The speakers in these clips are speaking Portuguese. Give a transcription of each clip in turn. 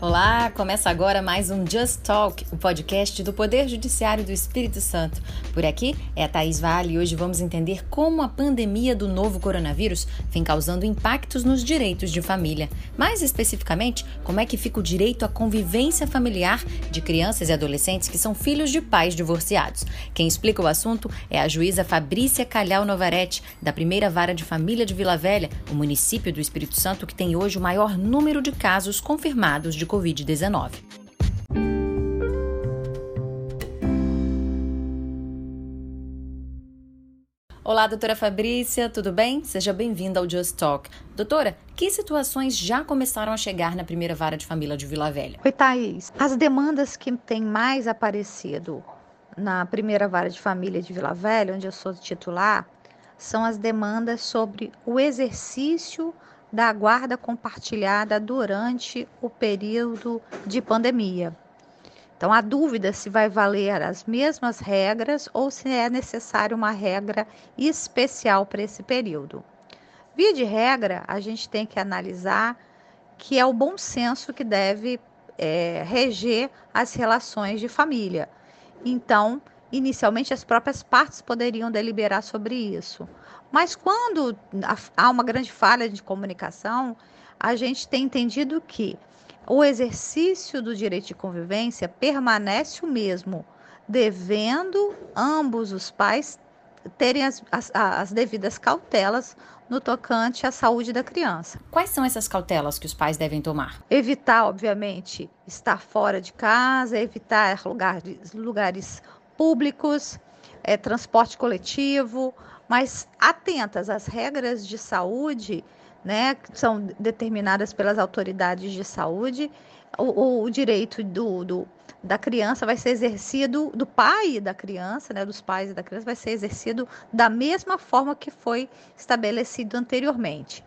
Olá, começa agora mais um Just Talk, o podcast do Poder Judiciário do Espírito Santo. Por aqui é a Thaís Vale e hoje vamos entender como a pandemia do novo coronavírus vem causando impactos nos direitos de família. Mais especificamente, como é que fica o direito à convivência familiar de crianças e adolescentes que são filhos de pais divorciados. Quem explica o assunto é a juíza Fabrícia Calhau Novaretti, da primeira vara de família de Vila Velha, o município do Espírito Santo que tem hoje o maior número de casos confirmados de Covid-19. Olá, doutora Fabrícia, tudo bem? Seja bem-vinda ao Just Talk. Doutora, que situações já começaram a chegar na primeira vara de família de Vila Velha? Oi, Thaís. As demandas que têm mais aparecido na primeira vara de família de Vila Velha, onde eu sou titular, são as demandas sobre o exercício da guarda compartilhada durante o período de pandemia. Então, a dúvida se vai valer as mesmas regras ou se é necessário uma regra especial para esse período. Via de regra, a gente tem que analisar que é o bom senso que deve é, reger as relações de família. Então, inicialmente, as próprias partes poderiam deliberar sobre isso. Mas quando há uma grande falha de comunicação, a gente tem entendido que o exercício do direito de convivência permanece o mesmo, devendo ambos os pais terem as, as, as, devidas cautelas no tocante à saúde da criança. Quais são essas cautelas que os pais devem tomar? Evitar, obviamente, estar fora de casa, evitar lugares, lugares públicos, é, transporte coletivo, mas atentas às regras de saúde, né, que são determinadas pelas autoridades de saúde, o, o direito do, do, da criança vai ser exercido, do pai da criança, né, dos pais da criança, vai ser exercido da mesma forma que foi estabelecido anteriormente.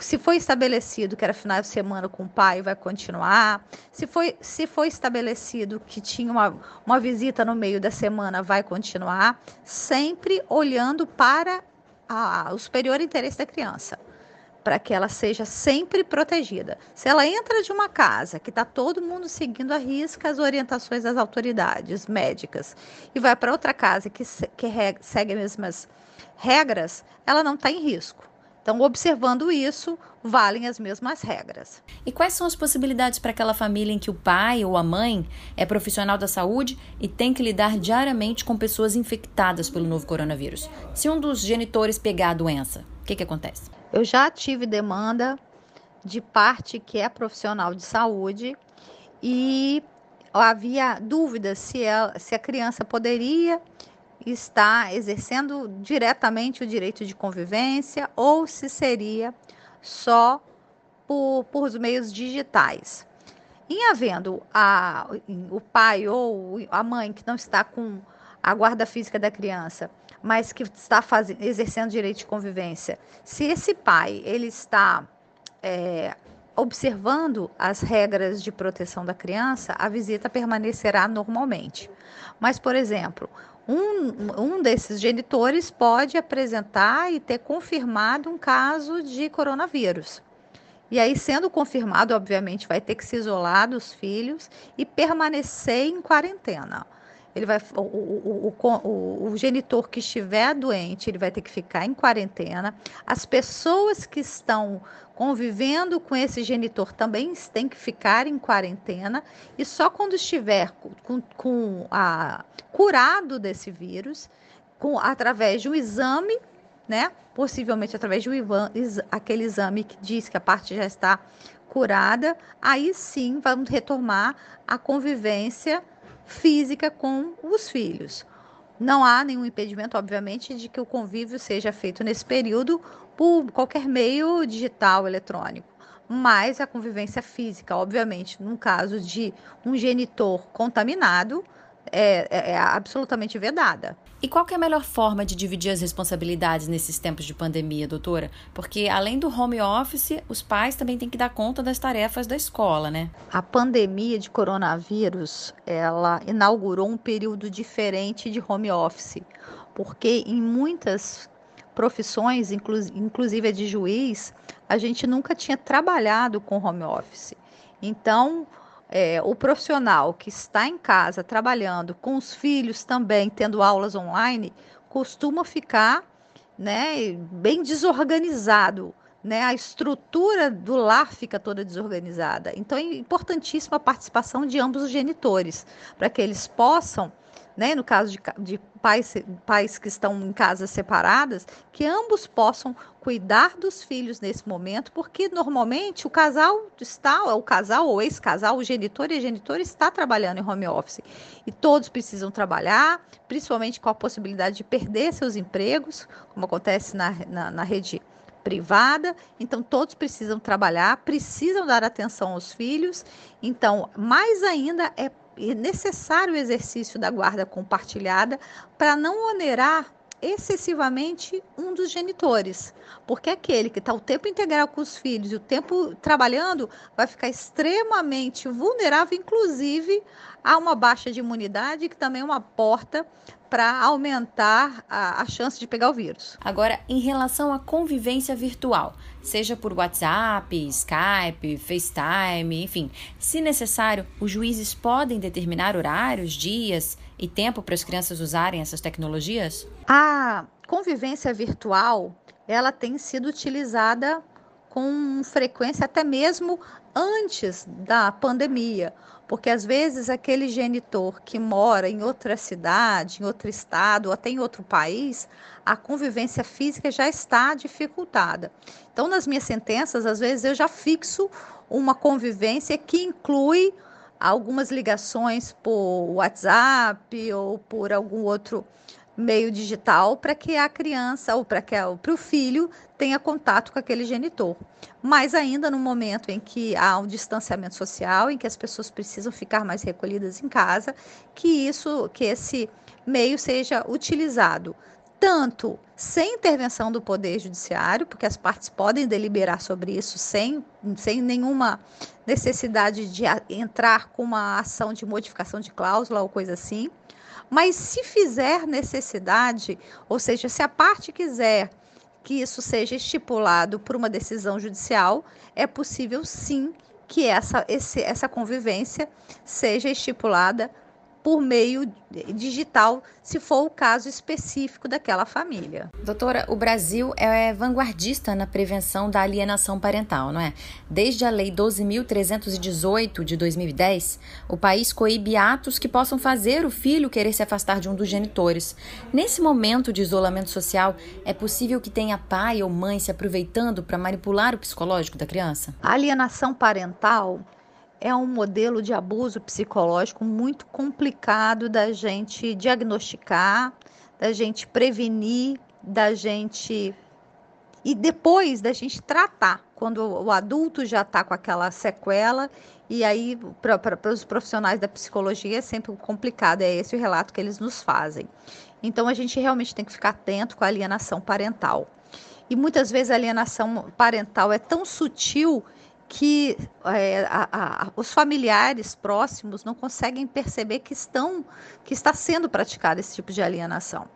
Se foi estabelecido que era final de semana com o pai, vai continuar. Se foi, se foi estabelecido que tinha uma, uma visita no meio da semana, vai continuar. Sempre olhando para a, o superior interesse da criança, para que ela seja sempre protegida. Se ela entra de uma casa que está todo mundo seguindo a risca as orientações das autoridades médicas e vai para outra casa que, que segue as mesmas regras, ela não está em risco então, observando isso, valem as mesmas regras. E quais são as possibilidades para aquela família em que o pai ou a mãe é profissional da saúde e tem que lidar diariamente com pessoas infectadas pelo novo coronavírus? Se um dos genitores pegar a doença, o que, que acontece? Eu já tive demanda de parte que é profissional de saúde e havia dúvidas se, ela, se a criança poderia está exercendo diretamente o direito de convivência ou se seria só por, por meios digitais. Em havendo a, o pai ou a mãe que não está com a guarda física da criança, mas que está fazendo, exercendo direito de convivência, se esse pai ele está é, observando as regras de proteção da criança, a visita permanecerá normalmente. Mas, por exemplo, um, um desses genitores pode apresentar e ter confirmado um caso de coronavírus. E aí, sendo confirmado, obviamente, vai ter que se isolar dos filhos e permanecer em quarentena. Ele vai, o, o, o, o, genitor que estiver doente, ele vai ter que ficar em quarentena. As pessoas que estão convivendo com esse genitor também têm que ficar em quarentena. E só quando estiver com, com a, curado desse vírus, com, através de um exame, né? Possivelmente através de um, aquele exame que diz que a parte já está curada, aí sim vamos retomar a convivência física com os filhos. Não há nenhum impedimento, obviamente, de que o convívio seja feito nesse período por qualquer meio digital, eletrônico. Mas a convivência física, obviamente, num caso de um genitor contaminado, é, é, é absolutamente vedada. E qual é a melhor forma de dividir as responsabilidades nesses tempos de pandemia, doutora? Porque além do home office, os pais também têm que dar conta das tarefas da escola, né? A pandemia de coronavírus, ela inaugurou um período diferente de home office, porque em muitas profissões, inclusive a de juiz, a gente nunca tinha trabalhado com home office. Então, é, o profissional que está em casa trabalhando com os filhos também tendo aulas online costuma ficar né, bem desorganizado. Né, a estrutura do lar fica toda desorganizada. Então é importantíssima a participação de ambos os genitores, para que eles possam né, no caso de, de pais, pais que estão em casas separadas, que ambos possam cuidar dos filhos nesse momento, porque normalmente o casal está, o casal ou ex-casal, o genitor e a genitora está trabalhando em home office. E todos precisam trabalhar, principalmente com a possibilidade de perder seus empregos, como acontece na, na, na rede privada, então todos precisam trabalhar, precisam dar atenção aos filhos. Então, mais ainda é necessário o exercício da guarda compartilhada para não onerar excessivamente um dos genitores, porque aquele que está o tempo integral com os filhos e o tempo trabalhando vai ficar extremamente vulnerável, inclusive a uma baixa de imunidade, que também é uma porta para aumentar a, a, chance de pegar o vírus. Agora, em relação à convivência virtual, seja por WhatsApp, Skype, FaceTime, enfim, se necessário, os juízes podem determinar horários, dias e tempo para as crianças usarem essas tecnologias? A convivência virtual, ela tem sido utilizada com frequência até mesmo antes da pandemia porque às vezes aquele genitor que mora em outra cidade, em outro estado, ou até em outro país, a convivência física já está dificultada. Então, nas minhas sentenças, às vezes eu já fixo uma convivência que inclui algumas ligações por WhatsApp ou por algum outro meio digital para que a criança ou para que o filho tenha contato com aquele genitor. Mas ainda no momento em que há um distanciamento social, em que as pessoas precisam ficar mais recolhidas em casa, que isso, que esse meio seja utilizado tanto sem intervenção do Poder Judiciário, porque as partes podem deliberar sobre isso sem, sem nenhuma necessidade de entrar com uma ação de modificação de cláusula ou coisa assim, mas se fizer necessidade, ou seja, se a parte quiser que isso seja estipulado por uma decisão judicial, é possível sim que essa, esse, essa convivência seja estipulada por meio digital, se for o caso específico daquela família. Doutora, o Brasil é vanguardista na prevenção da alienação parental, não é? Desde a Lei 12.318 de 2010, o país coíbe atos que possam fazer o filho querer se afastar de um dos genitores. Nesse momento de isolamento social, é possível que tenha pai ou mãe se aproveitando para manipular o psicológico da criança? A alienação parental é um modelo de abuso psicológico muito complicado da gente diagnosticar, da gente prevenir, da gente. E depois da gente tratar, quando o adulto já está com aquela sequela, e aí, para os profissionais da psicologia, é sempre complicado, é esse o relato que eles nos fazem. Então, a gente realmente tem que ficar atento com a alienação parental. E muitas vezes a alienação parental é tão sutil que é, a, a, os familiares próximos não conseguem perceber que estão que está sendo praticado esse tipo de alienação.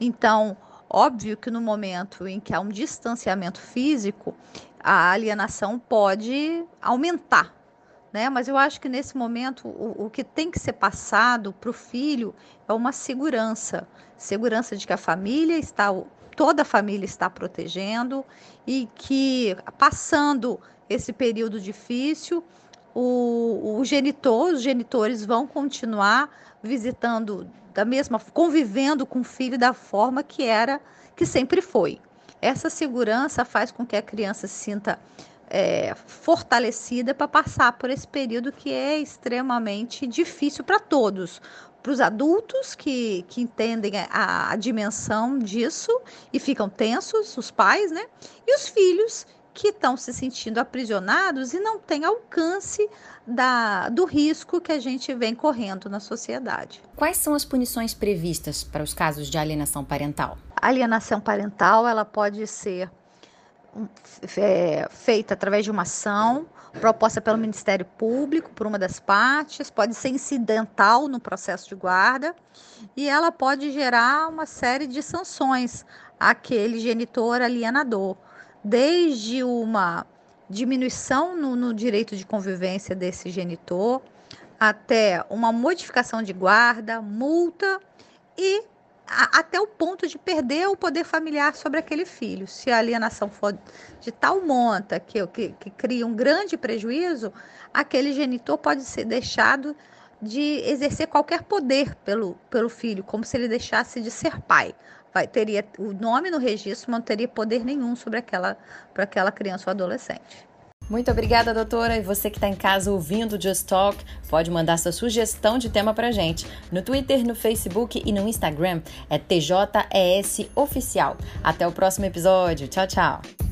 Então, óbvio que no momento em que há um distanciamento físico, a alienação pode aumentar, né? Mas eu acho que nesse momento o, o que tem que ser passado para o filho é uma segurança, segurança de que a família está, toda a família está protegendo e que passando esse período difícil, o, o genitor, os genitores vão continuar visitando da mesma, convivendo com o filho da forma que era, que sempre foi. Essa segurança faz com que a criança se sinta é, fortalecida para passar por esse período que é extremamente difícil para todos. Para os adultos que, que entendem a, a dimensão disso e ficam tensos, os pais, né? E os filhos que estão se sentindo aprisionados e não têm alcance da, do risco que a gente vem correndo na sociedade. Quais são as punições previstas para os casos de alienação parental? A alienação parental ela pode ser é, feita através de uma ação proposta pelo Ministério Público por uma das partes, pode ser incidental no processo de guarda e ela pode gerar uma série de sanções àquele genitor alienador desde uma diminuição no, no direito de convivência desse genitor, até uma modificação de guarda, multa e a, até o ponto de perder o poder familiar sobre aquele filho. Se a alienação for de tal monta que, que, que cria um grande prejuízo, aquele genitor pode ser deixado de exercer qualquer poder pelo, pelo filho, como se ele deixasse de ser pai. Vai, teria o nome no registro, não teria poder nenhum sobre aquela, para aquela criança ou adolescente. Muito obrigada, doutora. E você que está em casa ouvindo o Just Talk, pode mandar sua sugestão de tema para gente. No Twitter, no Facebook e no Instagram é TJES Oficial. Até o próximo episódio. Tchau, tchau.